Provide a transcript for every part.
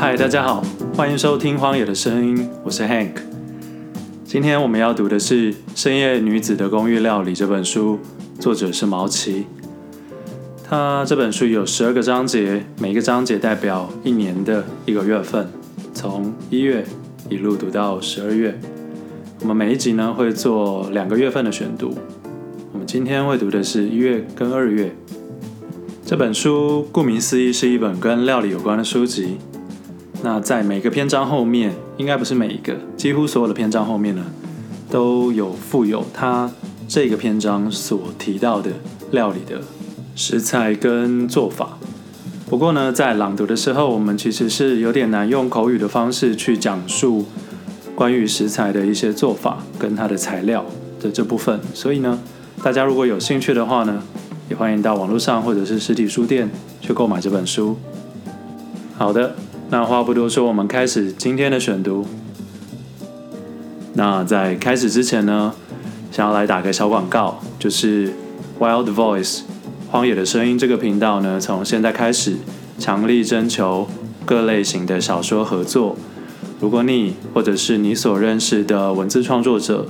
嗨，大家好，欢迎收听《荒野的声音》，我是 Hank。今天我们要读的是《深夜女子的公寓料理》这本书，作者是毛奇。他这本书有十二个章节，每一个章节代表一年的一个月份，从一月一路读到十二月。我们每一集呢会做两个月份的选读。我们今天会读的是一月跟二月。这本书顾名思义是一本跟料理有关的书籍。那在每个篇章后面，应该不是每一个，几乎所有的篇章后面呢，都有附有他这个篇章所提到的料理的食材跟做法。不过呢，在朗读的时候，我们其实是有点难用口语的方式去讲述关于食材的一些做法跟它的材料的这部分。所以呢，大家如果有兴趣的话呢，也欢迎到网络上或者是实体书店去购买这本书。好的。那话不多说，我们开始今天的选读。那在开始之前呢，想要来打个小广告，就是 Wild Voice 荒野的声音这个频道呢，从现在开始强力征求各类型的小说合作。如果你或者是你所认识的文字创作者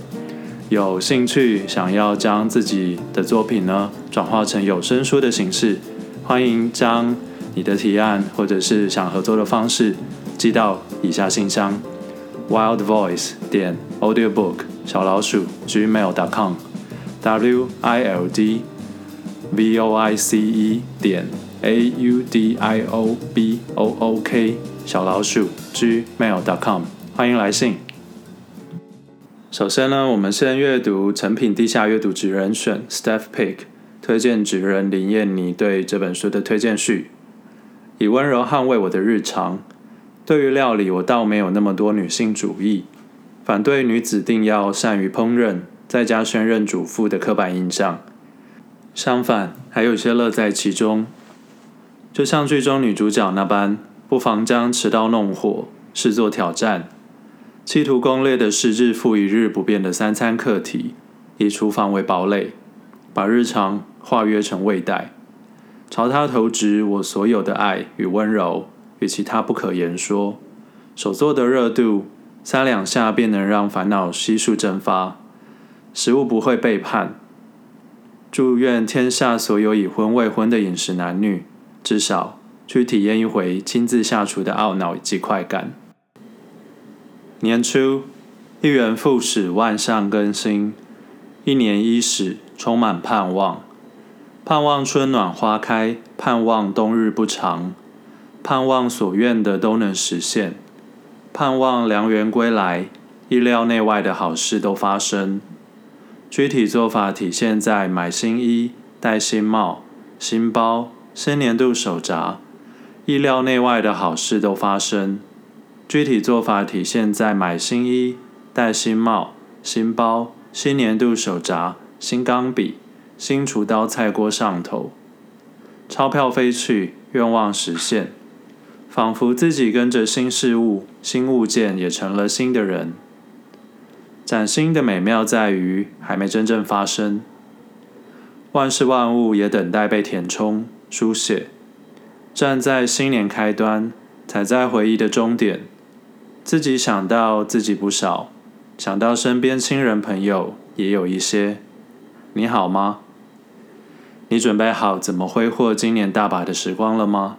有兴趣，想要将自己的作品呢转化成有声书的形式，欢迎将。你的提案或者是想合作的方式，寄到以下信箱：wild voice 点 audiobook 小老鼠 gmail dot com w i l d v o i c e 点 a u d i o b o o k 小老鼠 gmail dot com 欢迎来信。首先呢，我们先阅读成品地下阅读职人选 Steph Pick 推荐职人林燕妮对这本书的推荐序。以温柔捍卫我的日常。对于料理，我倒没有那么多女性主义，反对女子定要善于烹饪，在家宣任主妇的刻板印象。相反，还有些乐在其中。就像剧中女主角那般，不妨将持刀弄火视作挑战，企图攻略的是日复一日不变的三餐课题，以厨房为堡垒，把日常化约成味带。朝他投掷我所有的爱与温柔，与其他不可言说。手作的热度，三两下便能让烦恼悉数蒸发。食物不会背叛。祝愿天下所有已婚未婚的饮食男女，至少去体验一回亲自下厨的懊恼及快感。年初，一元复始，万象更新。一年伊始，充满盼望。盼望春暖花开，盼望冬日不长，盼望所愿的都能实现，盼望良缘归来，意料内外的好事都发生。具体做法体现在买新衣、戴新帽、新包、新年度手札。意料内外的好事都发生。具体做法体现在买新衣、戴新帽、新包、新年度手札、新钢笔。新厨刀菜锅上头，钞票飞去，愿望实现，仿佛自己跟着新事物、新物件也成了新的人。崭新的美妙在于还没真正发生，万事万物也等待被填充、书写。站在新年开端，踩在回忆的终点，自己想到自己不少，想到身边亲人朋友也有一些。你好吗？你准备好怎么挥霍今年大把的时光了吗？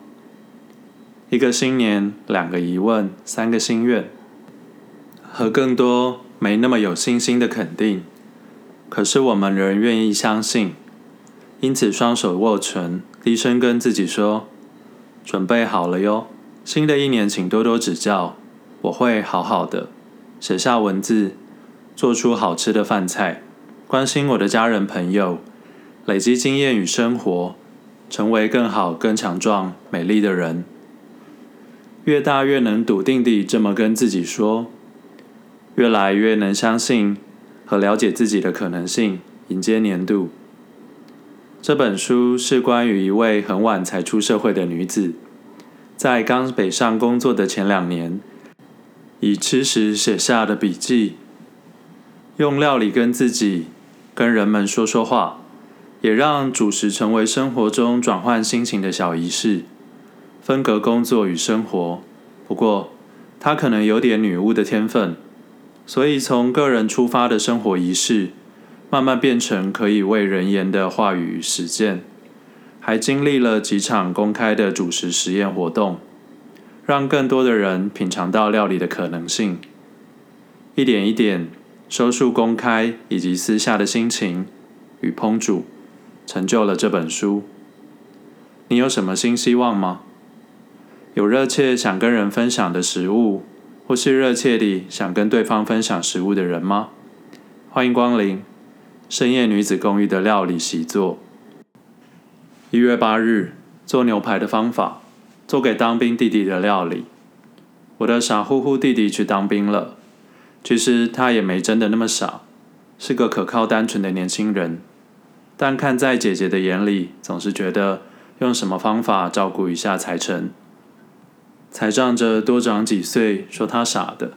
一个新年，两个疑问，三个心愿，和更多没那么有信心的肯定。可是我们仍愿意相信，因此双手握拳，低声跟自己说：“准备好了哟，新的一年请多多指教，我会好好的。”写下文字，做出好吃的饭菜，关心我的家人朋友。累积经验与生活，成为更好、更强壮、美丽的人。越大越能笃定地这么跟自己说，越来越能相信和了解自己的可能性，迎接年度。这本书是关于一位很晚才出社会的女子，在刚北上工作的前两年，以吃食写下的笔记，用料理跟自己、跟人们说说话。也让主食成为生活中转换心情的小仪式，分隔工作与生活，不过她可能有点女巫的天分，所以从个人出发的生活仪式，慢慢变成可以为人言的话语与实践，还经历了几场公开的主食实验活动，让更多的人品尝到料理的可能性。一点一点收束公开以及私下的心情与烹煮，成就了这本书。你有什么新希望吗？有热切想跟人分享的食物，或是热切地想跟对方分享食物的人吗？欢迎光临。深夜女子公寓的料理习作。一月八日，做牛排的方法，做给当兵弟弟的料理。我的傻乎乎弟弟去当兵了，其实他也没真的那么傻，是个可靠单纯的年轻人。但看在姐姐的眼里，总是觉得用什么方法照顾一下才成，才仗着多长几岁说他傻的，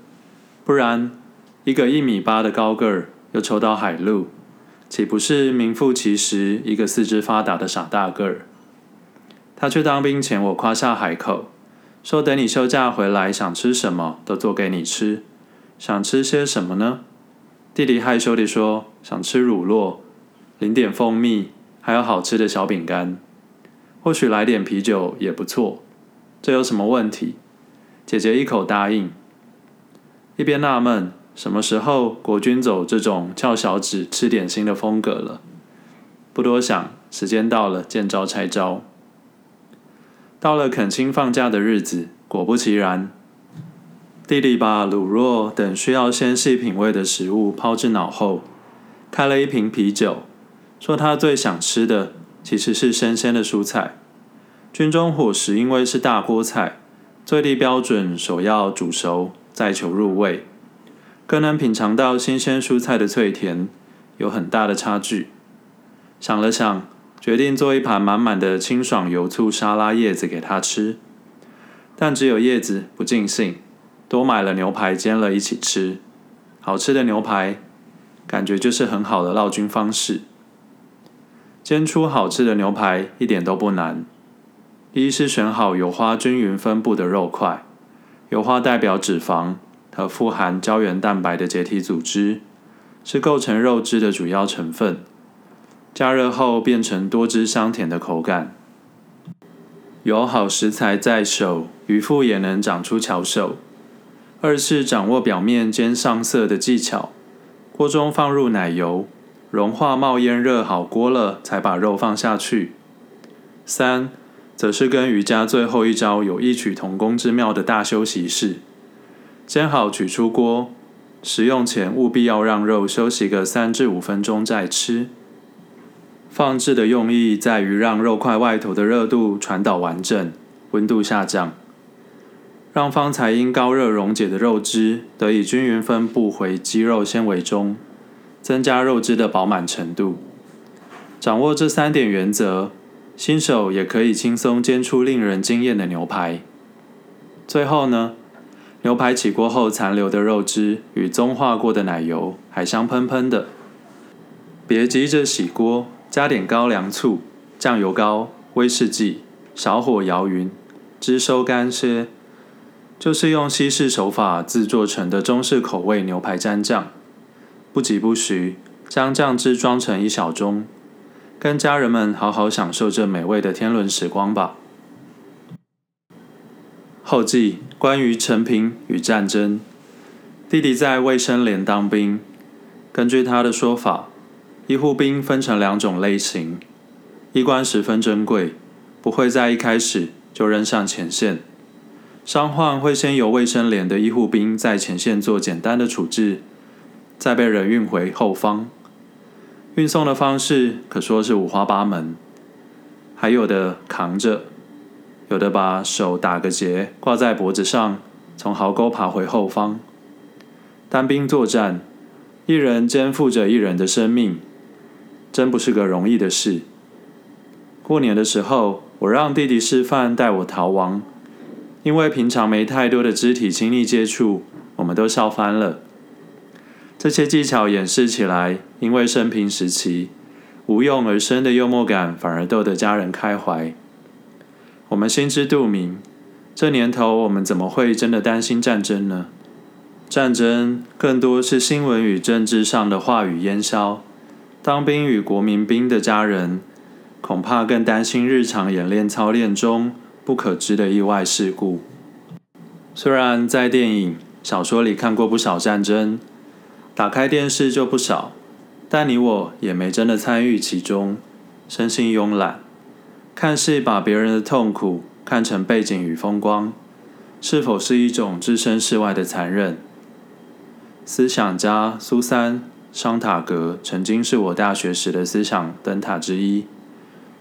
不然一个一米八的高个儿又抽到海陆。岂不是名副其实一个四肢发达的傻大个儿？他去当兵前，我夸下海口，说等你休假回来，想吃什么都做给你吃。想吃些什么呢？弟弟害羞地说：“想吃乳酪，淋点蜂蜜，还有好吃的小饼干。或许来点啤酒也不错。这有什么问题？”姐姐一口答应，一边纳闷。什么时候国军走这种翘小指吃点心的风格了？不多想，时间到了，见招拆招。到了恳亲放假的日子，果不其然，弟弟把卤肉等需要先细品味的食物抛之脑后，开了一瓶啤酒，说他最想吃的其实是新鲜的蔬菜。军中伙食因为是大锅菜，最低标准首要煮熟，再求入味。更能品尝到新鲜蔬菜的脆甜，有很大的差距。想了想，决定做一盘满满的清爽油醋沙拉叶子给他吃。但只有叶子不尽兴，多买了牛排煎了一起吃。好吃的牛排，感觉就是很好的劳军方式。煎出好吃的牛排一点都不难。一是选好油花均匀分布的肉块，油花代表脂肪。和富含胶原蛋白的结缔组织，是构成肉汁的主要成分。加热后变成多汁香甜的口感。有好食材在手，渔夫也能长出巧手。二是掌握表面煎上色的技巧。锅中放入奶油，融化冒烟热好锅了，才把肉放下去。三，则是跟瑜伽最后一招有异曲同工之妙的大休息式。煎好取出锅，食用前务必要让肉休息个三至五分钟再吃。放置的用意在于让肉块外头的热度传导完整，温度下降，让方才因高热溶解的肉汁得以均匀分布回肌肉纤维中，增加肉汁的饱满程度。掌握这三点原则，新手也可以轻松煎出令人惊艳的牛排。最后呢，牛排起锅后残留的肉汁与棕化过的奶油还香喷喷的。别急着洗锅，加点高粱醋、酱油膏、威士忌，小火摇匀，汁收干些，就是用西式手法制作成的中式口味牛排蘸酱。不疾不徐，将酱汁装成一小盅，跟家人们好好享受这美味的天伦时光吧。后记。关于陈平与战争，弟弟在卫生连当兵。根据他的说法，医护兵分成两种类型：医官十分珍贵，不会在一开始就扔上前线；伤患会先由卫生连的医护兵在前线做简单的处置，再被人运回后方。运送的方式可说是五花八门，还有的扛着。有的把手打个结，挂在脖子上，从壕沟爬回后方。单兵作战，一人肩负着一人的生命，真不是个容易的事。过年的时候，我让弟弟示范带我逃亡，因为平常没太多的肢体亲密接触，我们都笑翻了。这些技巧演示起来，因为生平时期无用而生的幽默感，反而逗得家人开怀。我们心知肚明，这年头我们怎么会真的担心战争呢？战争更多是新闻与政治上的话语烟消，当兵与国民兵的家人恐怕更担心日常演练操练中不可知的意外事故。虽然在电影、小说里看过不少战争，打开电视就不少，但你我也没真的参与其中，生性慵懒，看戏把别人的痛苦看成背景与风光，是否是一种置身事外的残忍？思想家苏珊·桑塔格曾经是我大学时的思想灯塔之一。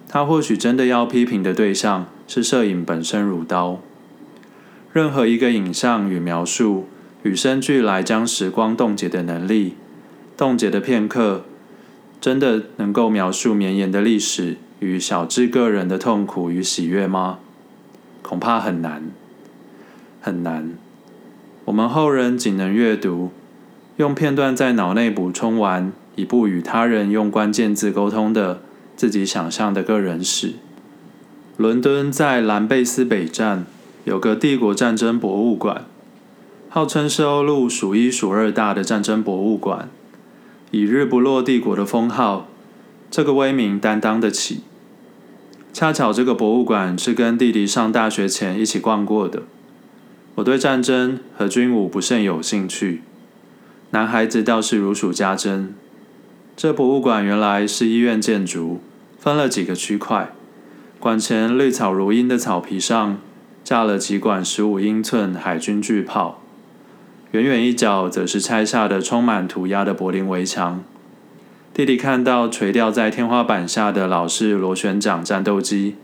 他或许真的要批评的对象是摄影本身如刀。任何一个影像与描述与生俱来将时光冻结的能力，冻结的片刻，真的能够描述绵延的历史与小至个人的痛苦与喜悦吗？恐怕很难，很难。我们后人仅能阅读。用片段在脑内补充完一部与他人用关键字沟通的自己想象的个人史。伦敦在兰贝斯北站有个帝国战争博物馆，号称是欧陆数一数二大的战争博物馆，以日不落帝国的封号，这个威名担当得起。恰巧这个博物馆是跟弟弟上大学前一起逛过的。我对战争和军武不甚有兴趣。男孩子倒是如数家珍。这博物馆原来是医院建筑，分了几个区块。馆前绿草如茵的草皮上架了几管十五英寸海军巨炮，远远一角则是拆下的充满涂鸦的柏林围墙。弟弟看到垂吊在天花板下的老式螺旋桨战斗机，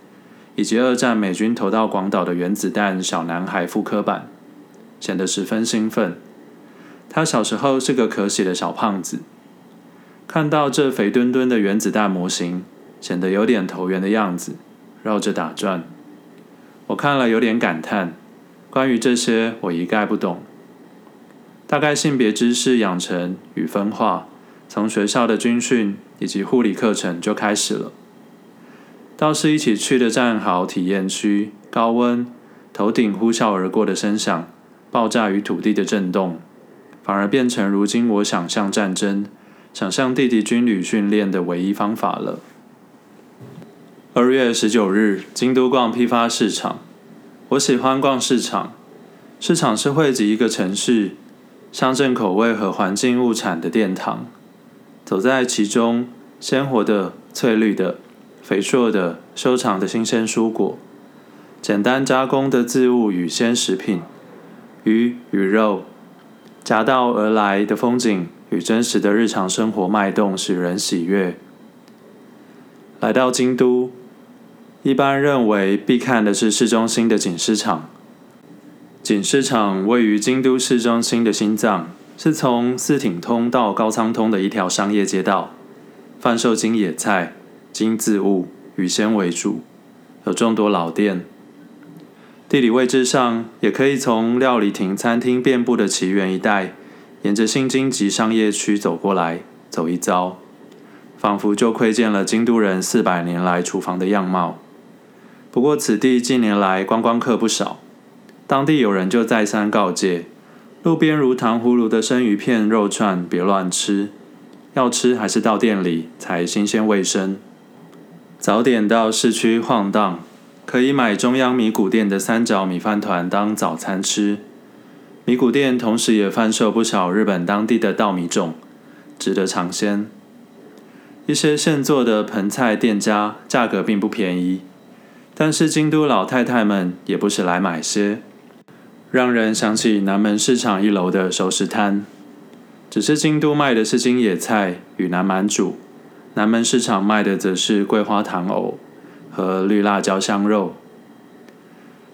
以及二战美军投到广岛的原子弹小男孩复刻版，显得十分兴奋。他小时候是个可喜的小胖子，看到这肥墩墩的原子弹模型，显得有点投缘的样子，绕着打转。我看了有点感叹，关于这些我一概不懂。大概性别知识养成与分化，从学校的军训以及护理课程就开始了。倒是一起去的战壕体验区，高温，头顶呼啸而过的声响，爆炸与土地的震动。反而变成如今我想象战争、想象弟弟军旅训练的唯一方法了。二月十九日，京都逛批发市场。我喜欢逛市场，市场是汇集一个城市乡镇口味和环境物产的殿堂。走在其中，鲜活的、翠绿的、肥硕的、修长的新鲜蔬果，简单加工的渍物与鲜食品，鱼与肉。夹道而来的风景与真实的日常生活脉动使人喜悦。来到京都，一般认为必看的是市中心的锦市场。锦市场位于京都市中心的心脏，是从四町通到高仓通的一条商业街道，贩售京野菜、京渍物与鲜为主，有众多老店。地理位置上，也可以从料理亭、餐厅遍布的祇园一带，沿着新京极商业区走过来，走一遭，仿佛就窥见了京都人四百年来厨房的样貌。不过，此地近年来观光客不少，当地有人就再三告诫：路边如糖葫芦的生鱼片、肉串别乱吃，要吃还是到店里才新鲜卫生。早点到市区晃荡。可以买中央米谷店的三角米饭团当早餐吃。米谷店同时也贩售不少日本当地的稻米种，值得尝鲜。一些现做的盆菜店家价格并不便宜，但是京都老太太们也不时来买些，让人想起南门市场一楼的熟食摊。只是京都卖的是京野菜与南蛮煮，南门市场卖的则是桂花糖藕。和绿辣椒香肉，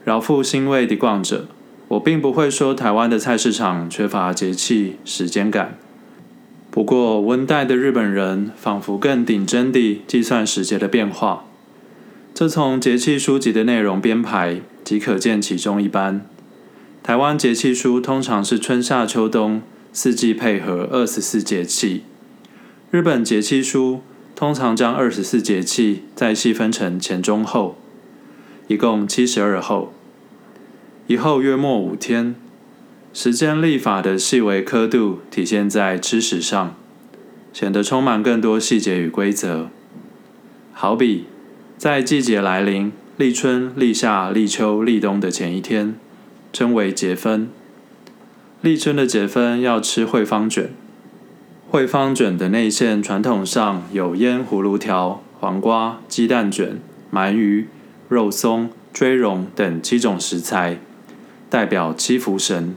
饶富欣慰地逛着。我并不会说台湾的菜市场缺乏节气时间感，不过温带的日本人仿佛更顶真地计算时节的变化。这从节气书籍的内容编排即可见其中一斑。台湾节气书通常是春夏秋冬四季配合二十四节气，日本节气书。通常将二十四节气再细分成前中后，一共七十二候。一后约莫五天。时间历法的细微刻度体现在知识上，显得充满更多细节与规则。好比在季节来临，立春、立夏、立秋、立冬的前一天，称为结分。立春的结分要吃惠方卷。惠方卷的内馅传统上有腌葫芦条、黄瓜、鸡蛋卷、鳗鱼、肉松、锥茸等七种食材，代表七福神。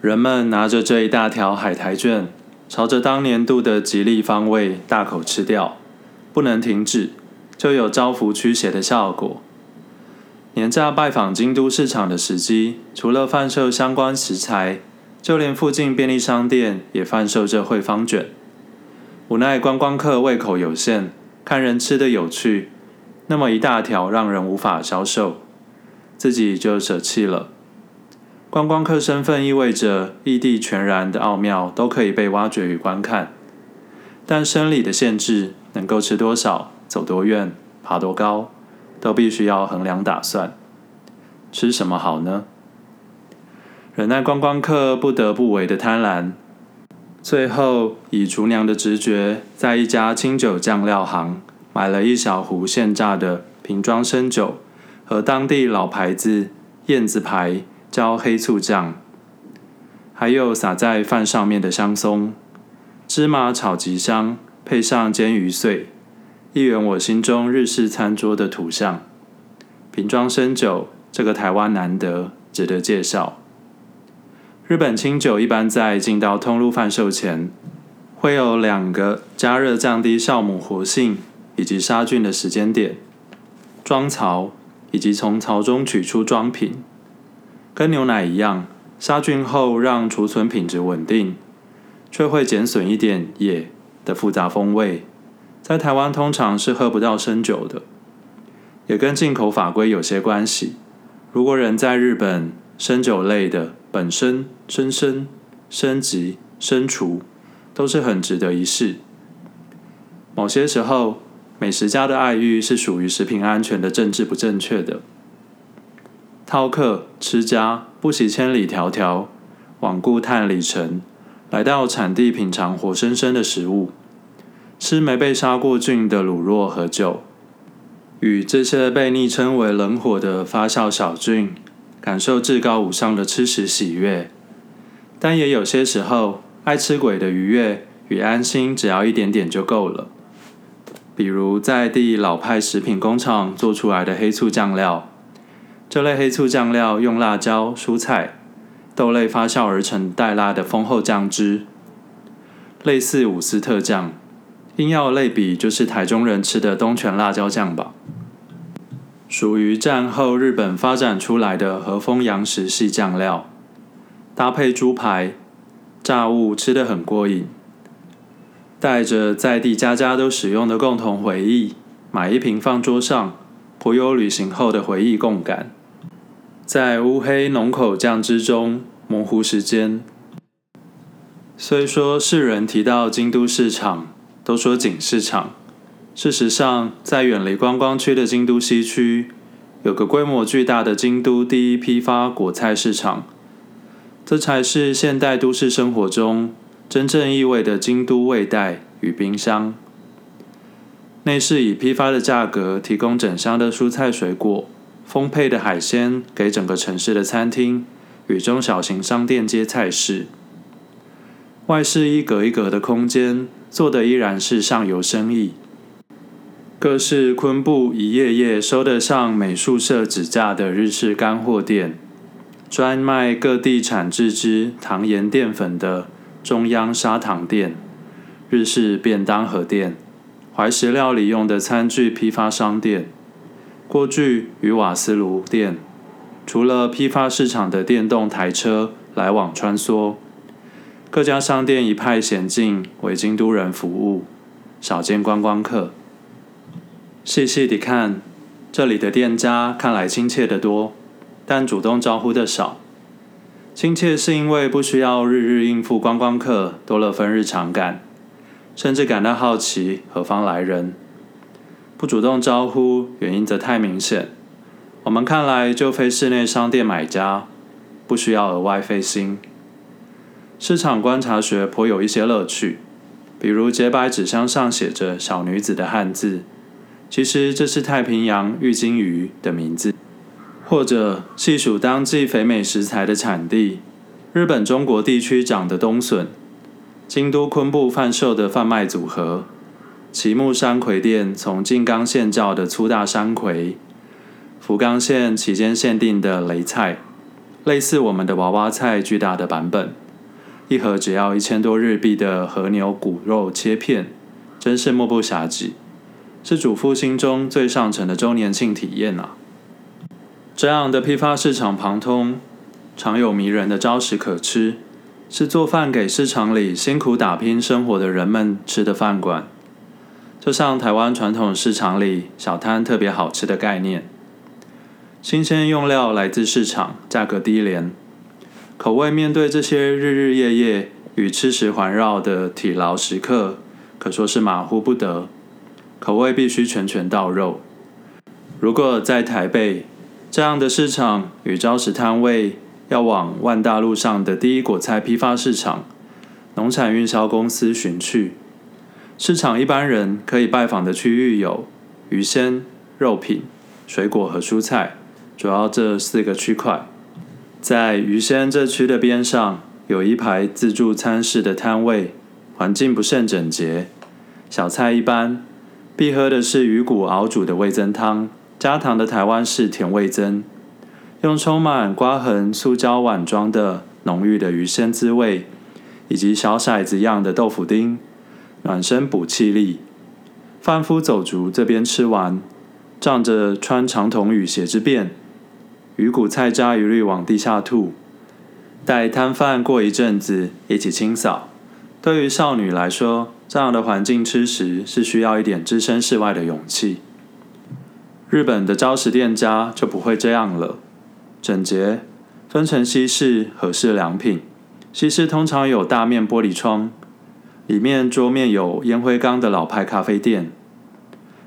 人们拿着这一大条海苔卷，朝着当年度的吉利方位大口吃掉，不能停止。就有招福驱邪的效果。年假拜访京都市场的时机，除了贩售相关食材，就连附近便利商店也贩售这惠方卷。无奈观光客胃口有限，看人吃的有趣，那么一大条让人无法消受，自己就舍弃了。观光客身份意味着异地全然的奥妙都可以被挖掘与观看，但生理的限制，能够吃多少？走多远，爬多高，都必须要衡量打算。吃什么好呢？忍耐观光客不得不为的贪婪，最后以厨娘的直觉，在一家清酒酱料行买了一小壶现榨的瓶装生酒和当地老牌子燕子牌焦黑醋酱，还有撒在饭上面的香松，芝麻炒极香，配上煎鱼碎。一圆我心中日式餐桌的图像。瓶装生酒，这个台湾难得，值得介绍。日本清酒一般在进到通路贩售前，会有两个加热降低酵母活性以及杀菌的时间点：装槽以及从槽中取出装瓶。跟牛奶一样，杀菌后让储存品质稳定，却会减损一点野的复杂风味。在台湾通常是喝不到生酒的，也跟进口法规有些关系。如果人在日本，生酒类的本身、生生、生级、生厨都是很值得一试。某些时候，美食家的爱欲是属于食品安全的政治不正确的。饕客、吃家不惜千里迢迢，罔顾碳里程，来到产地品尝活生生的食物。吃没被杀过菌的卤肉和酒，与这些被昵称为“冷火”的发酵小菌，感受至高无上的吃食喜悦。但也有些时候，爱吃鬼的愉悦与安心，只要一点点就够了。比如在地老派食品工厂做出来的黑醋酱料，这类黑醋酱料用辣椒、蔬菜、豆类发酵而成带辣的丰厚酱汁，类似伍斯特酱。硬要类比，就是台中人吃的东泉辣椒酱吧，属于战后日本发展出来的和风洋食系酱料，搭配猪排、炸物，吃得很过瘾。带着在地家家都使用的共同回忆，买一瓶放桌上，颇有旅行后的回忆共感。在乌黑浓口酱汁中模糊时间。虽说世人提到京都市场，都说锦市场，事实上，在远离观光区的京都西区，有个规模巨大的京都第一批发果菜市场，这才是现代都市生活中真正意味的京都味带与冰箱。内是以批发的价格提供整箱的蔬菜水果、丰沛的海鲜给整个城市的餐厅与中小型商店街菜市。外是一格一格的空间，做的依然是上游生意。各式昆布一页页收得上美术社指价的日式干货店，专卖各地产自之糖盐淀粉的中央砂糖店，日式便当盒店，怀石料理用的餐具批发商店，锅具与瓦斯炉店，除了批发市场的电动台车来往穿梭。各家商店一派娴静，为京都人服务，少见观光客。细细地看，这里的店家看来亲切得多，但主动招呼的少。亲切是因为不需要日日应付观光客，多了份日常感，甚至感到好奇何方来人。不主动招呼，原因则太明显。我们看来就非室内商店买家，不需要额外费心。市场观察学颇有一些乐趣，比如洁白纸箱上写着“小女子”的汉字，其实这是太平洋玉金鱼的名字；或者细数当季肥美食材的产地，日本中国地区长的冬笋，京都昆布贩售的贩卖组合，岐木山葵店从静冈县叫的粗大山葵，福冈县期间限定的雷菜，类似我们的娃娃菜巨大的版本。一盒只要一千多日币的和牛骨肉切片，真是目不暇接，是主妇心中最上乘的周年庆体验啊！这样的批发市场旁通，常有迷人的招食可吃，是做饭给市场里辛苦打拼生活的人们吃的饭馆。就像台湾传统市场里小摊特别好吃的概念，新鲜用料来自市场，价格低廉。口味面对这些日日夜夜与吃食环绕的体劳时刻，可说是马虎不得。口味必须拳拳到肉。如果在台北这样的市场与招食摊位，要往万大路上的第一果菜批发市场、农产运销公司寻去，市场一般人可以拜访的区域有鱼鲜、肉品、水果和蔬菜，主要这四个区块。在鱼鲜这区的边上，有一排自助餐式的摊位，环境不甚整洁，小菜一般，必喝的是鱼骨熬煮的味噌汤，加糖的台湾式甜味噌，用充满刮痕塑胶碗装的浓郁的鱼鲜滋味，以及小骰子样的豆腐丁，暖身补气力。贩夫走卒这边吃完，仗着穿长筒雨鞋之便。鱼骨菜渣一律往地下吐，待摊贩过一阵子一起清扫。对于少女来说，这样的环境吃食是需要一点置身事外的勇气。日本的招食店家就不会这样了，整洁，分成西式、和式两品。西式通常有大面玻璃窗，里面桌面有烟灰缸的老派咖啡店，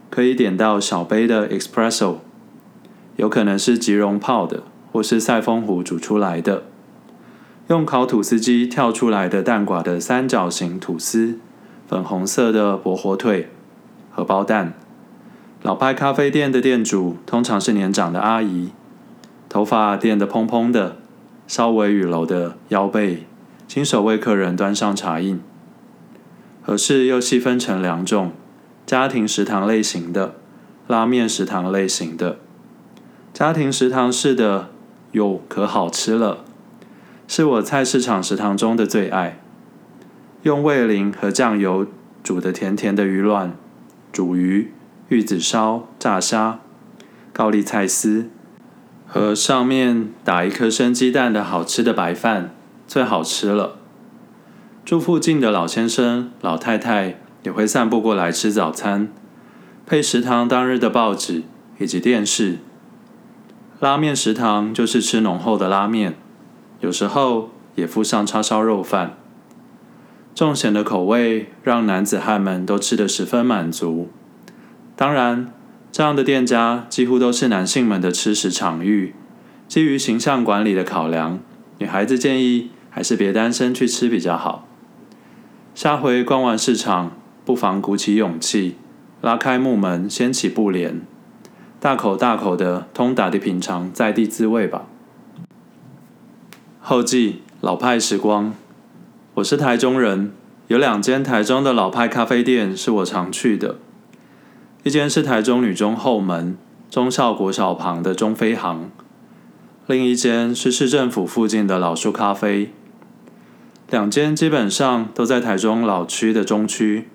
可以点到小杯的 espresso。有可能是即溶泡的，或是赛风壶煮出来的。用烤吐司机跳出来的蛋寡的三角形吐司，粉红色的薄火腿，荷包蛋。老派咖啡店的店主通常是年长的阿姨，头发垫得蓬蓬的，稍微伛柔的腰背，亲手为客人端上茶饮。和式又细分成两种：家庭食堂类型的，拉面食堂类型的。家庭食堂式的哟，可好吃了，是我菜市场食堂中的最爱。用味淋和酱油煮的甜甜的鱼卵，煮鱼、玉子烧、炸虾、高丽菜丝，和上面打一颗生鸡蛋的好吃的白饭，最好吃了。住附近的老先生、老太太也会散步过来吃早餐，配食堂当日的报纸以及电视。拉面食堂就是吃浓厚的拉面，有时候也附上叉烧肉饭。重咸的口味让男子汉们都吃得十分满足。当然，这样的店家几乎都是男性们的吃食场域。基于形象管理的考量，女孩子建议还是别单身去吃比较好。下回逛完市场，不妨鼓起勇气，拉开木门，掀起布帘。大口大口的通达地品尝在地滋味吧。后记老派时光，我是台中人，有两间台中的老派咖啡店是我常去的，一间是台中女中后门中校国小旁的中飞行，另一间是市政府附近的老树咖啡。两间基本上都在台中老区的中区。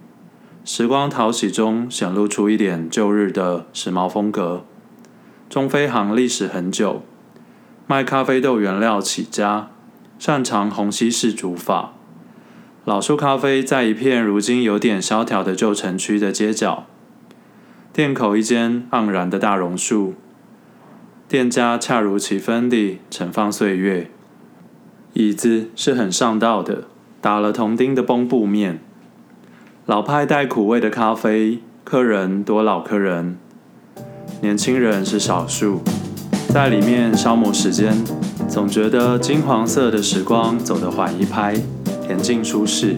时光淘洗中显露出一点旧日的时髦风格。中飞航历史很久，卖咖啡豆原料起家，擅长虹吸式煮法。老树咖啡在一片如今有点萧条的旧城区的街角，店口一间盎然的大榕树，店家恰如其分地盛放岁月。椅子是很上道的，打了铜钉的崩布面。老派带苦味的咖啡，客人多老客人，年轻人是少数。在里面消磨时间，总觉得金黄色的时光走得缓一拍，恬静舒适。